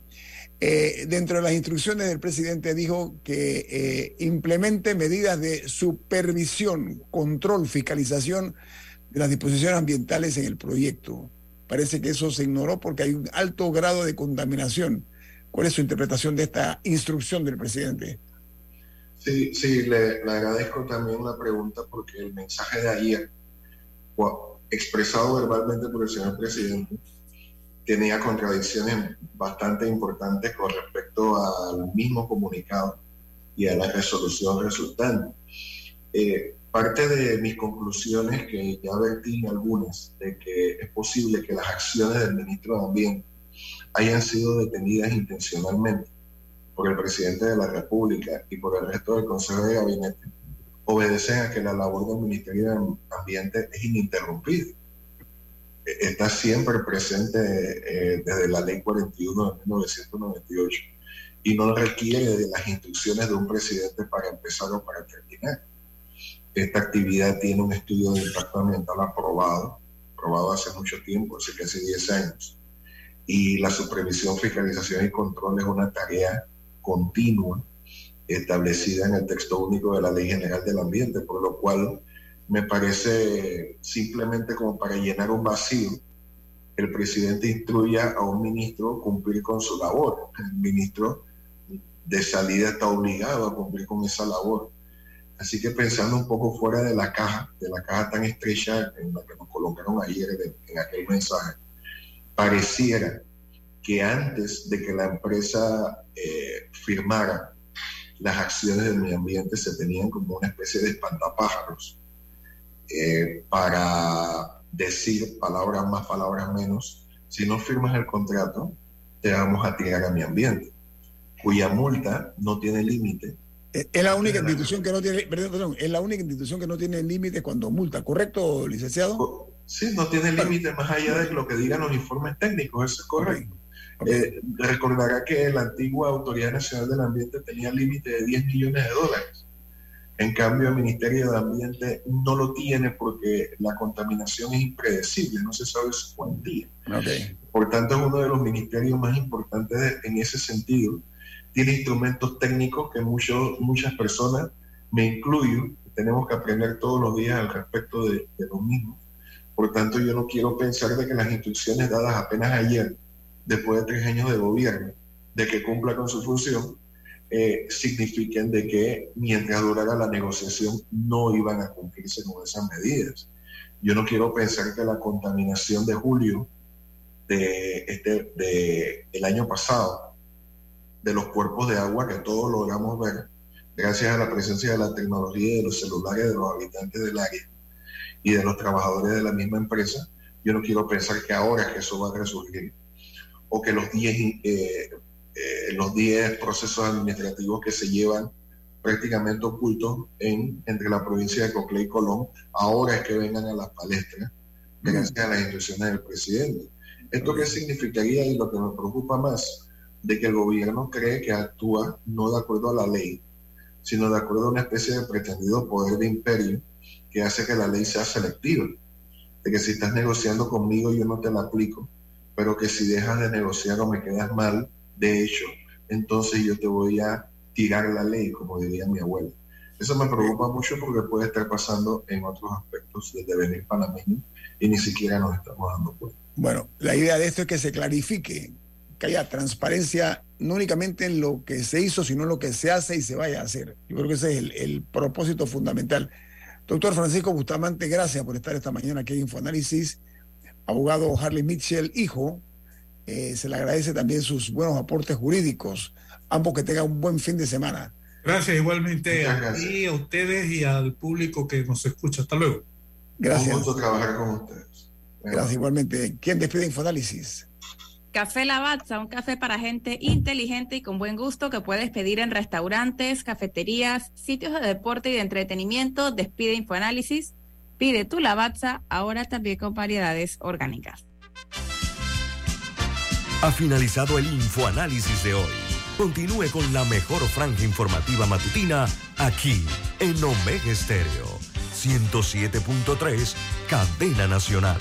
Eh, dentro de las instrucciones del presidente dijo que eh, implemente medidas de supervisión, control, fiscalización de las disposiciones ambientales en el proyecto. Parece que eso se ignoró porque hay un alto grado de contaminación. ¿Cuál es su interpretación de esta instrucción del presidente? Sí, sí, le, agradezco también la pregunta porque el mensaje de ayer, expresado verbalmente por el señor presidente, tenía contradicciones bastante importantes con respecto al mismo comunicado y a la resolución resultante. Eh, Parte de mis conclusiones, que ya vertí algunas, de que es posible que las acciones del ministro de Ambiente hayan sido detenidas intencionalmente por el presidente de la República y por el resto del Consejo de Gabinete, obedecen a que la labor del Ministerio de Ambiente es ininterrumpida. E-, está siempre presente eh, desde la Ley 41 de 1998 y no requiere de las instrucciones de un presidente para empezar o para terminar. Esta actividad tiene un estudio de impacto ambiental aprobado, aprobado hace mucho tiempo, hace casi 10 años. Y la supervisión, fiscalización y control es una tarea continua establecida en el texto único de la Ley General del Ambiente, por lo cual me parece simplemente como para llenar un vacío, el presidente instruya a un ministro cumplir con su labor. El ministro de salida está obligado a cumplir con esa labor. Así que pensando un poco fuera de la caja, de la caja tan estrecha en la que nos colocaron ayer en aquel mensaje, pareciera que antes de que la empresa eh, firmara las acciones del medio ambiente se tenían como una especie de espantapájaros eh, para decir palabras más, palabras menos. Si no firmas el contrato, te vamos a tirar a mi ambiente, cuya multa no tiene límite es la única institución que no tiene, perdón, perdón, es la única institución que no tiene límite cuando multa, ¿correcto, licenciado? Sí, no tiene límite más allá de lo que digan los informes técnicos, eso es correcto. Eh, recordará que la antigua Autoridad Nacional del Ambiente tenía límite de 10 millones de dólares. En cambio, el Ministerio de Ambiente no lo tiene porque la contaminación es impredecible, no se sabe su cuantía. Por tanto, es uno de los ministerios más importantes en ese sentido tiene instrumentos técnicos que muchos, muchas personas, me incluyo, tenemos que aprender todos los días al respecto de, lo mismo. Por tanto, yo no quiero pensar de que las instrucciones dadas apenas ayer, después de tres años de gobierno, de que cumpla con su función, eh, signifiquen de que mientras durara la negociación no iban a cumplirse con esas medidas. Yo no quiero pensar que la contaminación de julio de este, de el año pasado de los cuerpos de agua que todos logramos ver gracias a la presencia de la tecnología y de los celulares de los habitantes del área y de los trabajadores de la misma empresa, yo no quiero pensar que ahora que eso va a resurgir o que los 10 eh, eh, los 10 procesos administrativos que se llevan prácticamente ocultos en, entre la provincia de Cocle y Colón, ahora es que vengan a las palestras gracias a las instrucciones del presidente. ¿Esto qué significaría y lo que me preocupa más? de que el gobierno cree que actúa no de acuerdo a la ley, sino de acuerdo a una especie de pretendido poder de imperio que hace que la ley sea selectiva. De que si estás negociando conmigo yo no te la aplico, pero que si dejas de negociar o me quedas mal, de hecho, entonces yo te voy a tirar la ley, como diría mi abuela. Eso me preocupa mucho porque puede estar pasando en otros aspectos del devenir panameño y ni siquiera nos estamos dando cuenta. Bueno, la idea de esto es que se clarifique que haya transparencia no únicamente en lo que se hizo, sino en lo que se hace y se vaya a hacer. Yo creo que ese es el, propósito fundamental. Doctor Francisco Bustamante, gracias por estar esta mañana aquí en Infoanálisis. Abogado Harley Mitchell, hijo, eh, se le agradece también sus buenos aportes jurídicos. Ambos que tengan un buen fin de semana. Gracias igualmente a ti, a ustedes y al público que nos escucha. Hasta luego. Gracias. Un gusto trabajar con ustedes. Gracias igualmente. ¿Quién despide Infoanálisis? Café Lavazza, un café para gente inteligente y con buen gusto que puedes pedir en restaurantes, cafeterías, sitios de deporte y de entretenimiento. Despide Infoanálisis. Pide tu Lavazza ahora también con variedades orgánicas. Ha finalizado el infoanálisis de hoy. Continúe con la mejor franja informativa matutina aquí en Omega Estéreo 107.3, Cadena Nacional.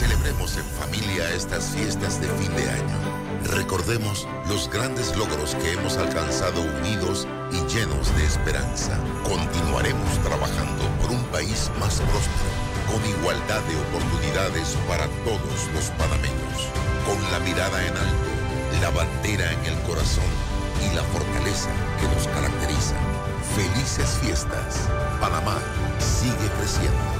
Celebremos en familia estas fiestas de fin de año. Recordemos los grandes logros que hemos alcanzado unidos y llenos de esperanza. Continuaremos trabajando por un país más próspero, con igualdad de oportunidades para todos los panameños. Con la mirada en alto, la bandera en el corazón y la fortaleza que nos caracteriza. Felices fiestas. Panamá sigue creciendo.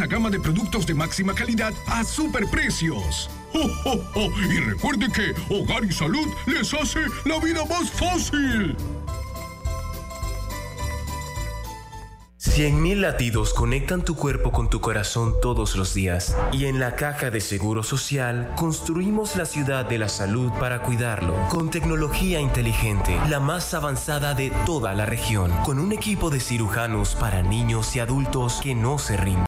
gama de productos de máxima calidad a superprecios. ¡Oh, oh, oh! Y recuerde que Hogar y Salud les hace la vida más fácil. 100.000 latidos conectan tu cuerpo con tu corazón todos los días y en la caja de Seguro Social construimos la ciudad de la salud para cuidarlo con tecnología inteligente, la más avanzada de toda la región, con un equipo de cirujanos para niños y adultos que no se rinden.